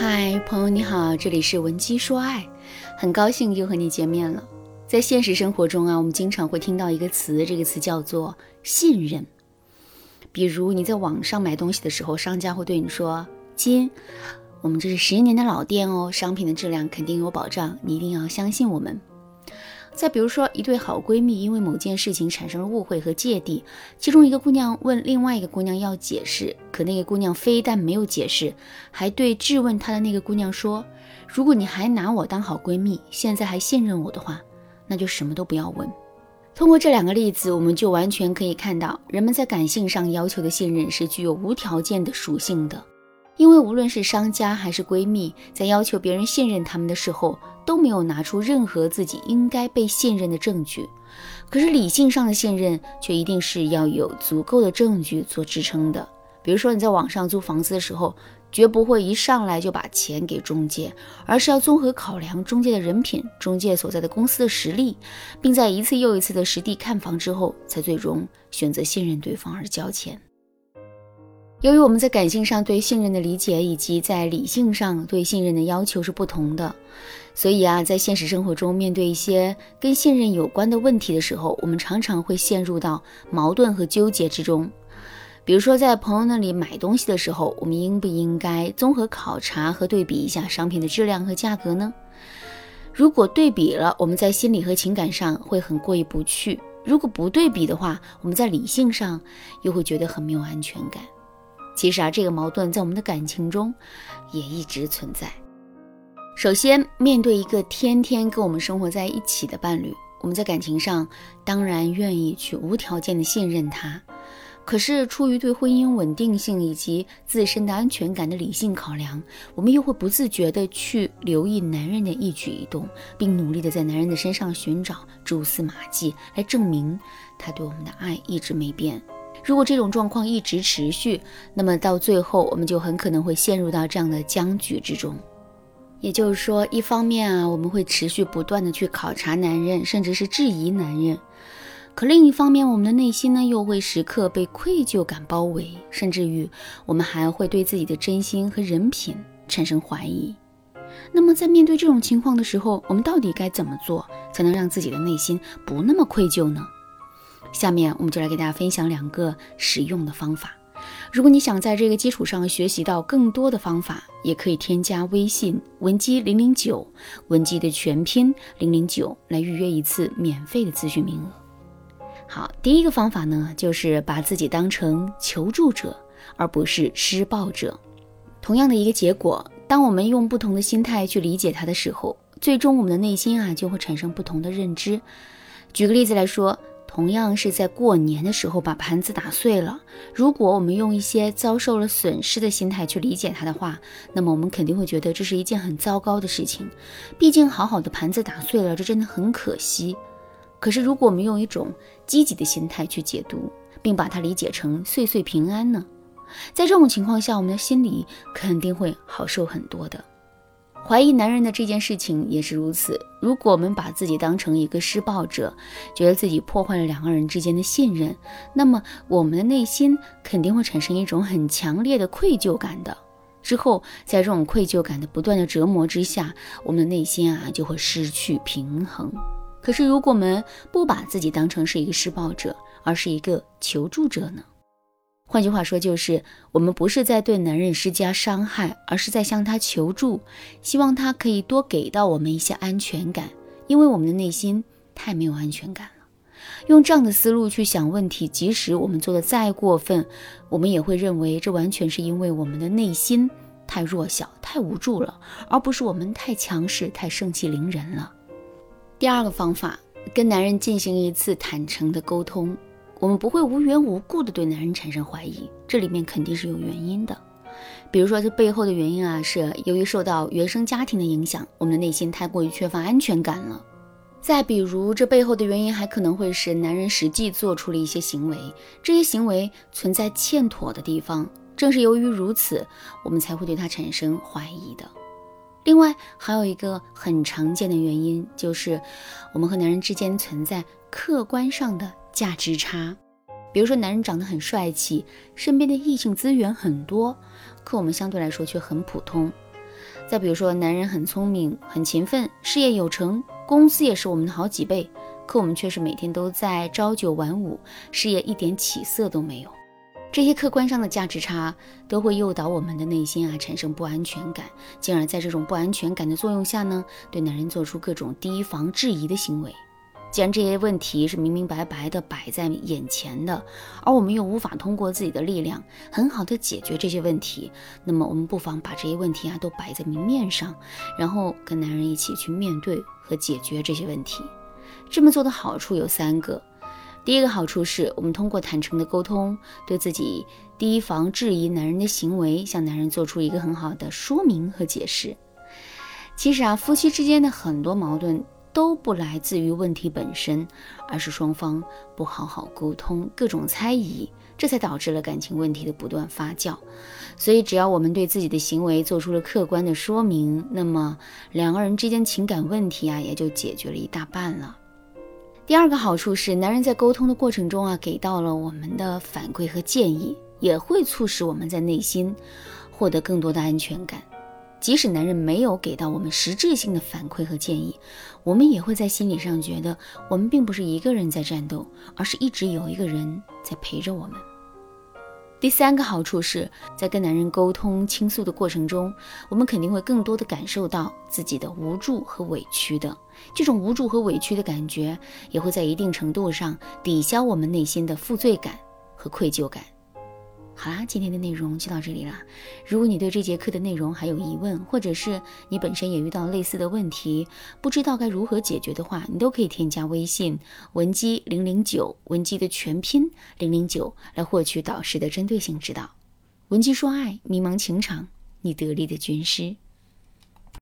嗨，朋友你好，这里是文姬说爱，很高兴又和你见面了。在现实生活中啊，我们经常会听到一个词，这个词叫做信任。比如你在网上买东西的时候，商家会对你说：“亲，我们这是十年的老店哦，商品的质量肯定有保障，你一定要相信我们。”再比如说，一对好闺蜜因为某件事情产生了误会和芥蒂，其中一个姑娘问另外一个姑娘要解释，可那个姑娘非但没有解释，还对质问她的那个姑娘说：“如果你还拿我当好闺蜜，现在还信任我的话，那就什么都不要问。”通过这两个例子，我们就完全可以看到，人们在感性上要求的信任是具有无条件的属性的。因为无论是商家还是闺蜜，在要求别人信任他们的时候，都没有拿出任何自己应该被信任的证据。可是理性上的信任却一定是要有足够的证据做支撑的。比如说你在网上租房子的时候，绝不会一上来就把钱给中介，而是要综合考量中介的人品、中介所在的公司的实力，并在一次又一次的实地看房之后，才最终选择信任对方而交钱。由于我们在感性上对信任的理解，以及在理性上对信任的要求是不同的，所以啊，在现实生活中，面对一些跟信任有关的问题的时候，我们常常会陷入到矛盾和纠结之中。比如说，在朋友那里买东西的时候，我们应不应该综合考察和对比一下商品的质量和价格呢？如果对比了，我们在心理和情感上会很过意不去；如果不对比的话，我们在理性上又会觉得很没有安全感。其实啊，这个矛盾在我们的感情中也一直存在。首先，面对一个天天跟我们生活在一起的伴侣，我们在感情上当然愿意去无条件的信任他。可是，出于对婚姻稳定性以及自身的安全感的理性考量，我们又会不自觉的去留意男人的一举一动，并努力的在男人的身上寻找蛛丝马迹，来证明他对我们的爱一直没变。如果这种状况一直持续，那么到最后我们就很可能会陷入到这样的僵局之中。也就是说，一方面啊，我们会持续不断的去考察男人，甚至是质疑男人；可另一方面，我们的内心呢，又会时刻被愧疚感包围，甚至于我们还会对自己的真心和人品产生怀疑。那么，在面对这种情况的时候，我们到底该怎么做，才能让自己的内心不那么愧疚呢？下面我们就来给大家分享两个实用的方法。如果你想在这个基础上学习到更多的方法，也可以添加微信文姬零零九，文姬的全拼零零九来预约一次免费的咨询名额。好，第一个方法呢，就是把自己当成求助者，而不是施暴者。同样的一个结果，当我们用不同的心态去理解它的时候，最终我们的内心啊就会产生不同的认知。举个例子来说。同样是在过年的时候把盘子打碎了。如果我们用一些遭受了损失的心态去理解它的话，那么我们肯定会觉得这是一件很糟糕的事情。毕竟好好的盘子打碎了，这真的很可惜。可是如果我们用一种积极的心态去解读，并把它理解成岁岁平安呢？在这种情况下，我们的心里肯定会好受很多的。怀疑男人的这件事情也是如此。如果我们把自己当成一个施暴者，觉得自己破坏了两个人之间的信任，那么我们的内心肯定会产生一种很强烈的愧疚感的。之后，在这种愧疚感的不断的折磨之下，我们的内心啊就会失去平衡。可是，如果我们不把自己当成是一个施暴者，而是一个求助者呢？换句话说，就是我们不是在对男人施加伤害，而是在向他求助，希望他可以多给到我们一些安全感，因为我们的内心太没有安全感了。用这样的思路去想问题，即使我们做的再过分，我们也会认为这完全是因为我们的内心太弱小、太无助了，而不是我们太强势、太盛气凌人了。第二个方法，跟男人进行一次坦诚的沟通。我们不会无缘无故的对男人产生怀疑，这里面肯定是有原因的。比如说，这背后的原因啊，是由于受到原生家庭的影响，我们的内心太过于缺乏安全感了。再比如，这背后的原因还可能会是男人实际做出了一些行为，这些行为存在欠妥的地方，正是由于如此，我们才会对他产生怀疑的。另外，还有一个很常见的原因，就是我们和男人之间存在客观上的。价值差，比如说男人长得很帅气，身边的异性资源很多，可我们相对来说却很普通。再比如说，男人很聪明、很勤奋，事业有成，工资也是我们的好几倍，可我们却是每天都在朝九晚五，事业一点起色都没有。这些客观上的价值差都会诱导我们的内心啊产生不安全感，进而在这种不安全感的作用下呢，对男人做出各种提防质疑的行为。既然这些问题是明明白白的摆在眼前的，而我们又无法通过自己的力量很好的解决这些问题，那么我们不妨把这些问题啊都摆在明面上，然后跟男人一起去面对和解决这些问题。这么做的好处有三个。第一个好处是我们通过坦诚的沟通，对自己提防质疑男人的行为，向男人做出一个很好的说明和解释。其实啊，夫妻之间的很多矛盾都不来自于问题本身，而是双方不好好沟通，各种猜疑，这才导致了感情问题的不断发酵。所以，只要我们对自己的行为做出了客观的说明，那么两个人之间情感问题啊，也就解决了一大半了。第二个好处是，男人在沟通的过程中啊，给到了我们的反馈和建议，也会促使我们在内心获得更多的安全感。即使男人没有给到我们实质性的反馈和建议，我们也会在心理上觉得，我们并不是一个人在战斗，而是一直有一个人在陪着我们。第三个好处是在跟男人沟通倾诉的过程中，我们肯定会更多的感受到自己的无助和委屈的。这种无助和委屈的感觉，也会在一定程度上抵消我们内心的负罪感和愧疚感。好啦，今天的内容就到这里啦。如果你对这节课的内容还有疑问，或者是你本身也遇到类似的问题，不知道该如何解决的话，你都可以添加微信文姬零零九，文姬的全拼零零九，来获取导师的针对性指导。文姬说爱，迷茫情场，你得力的军师。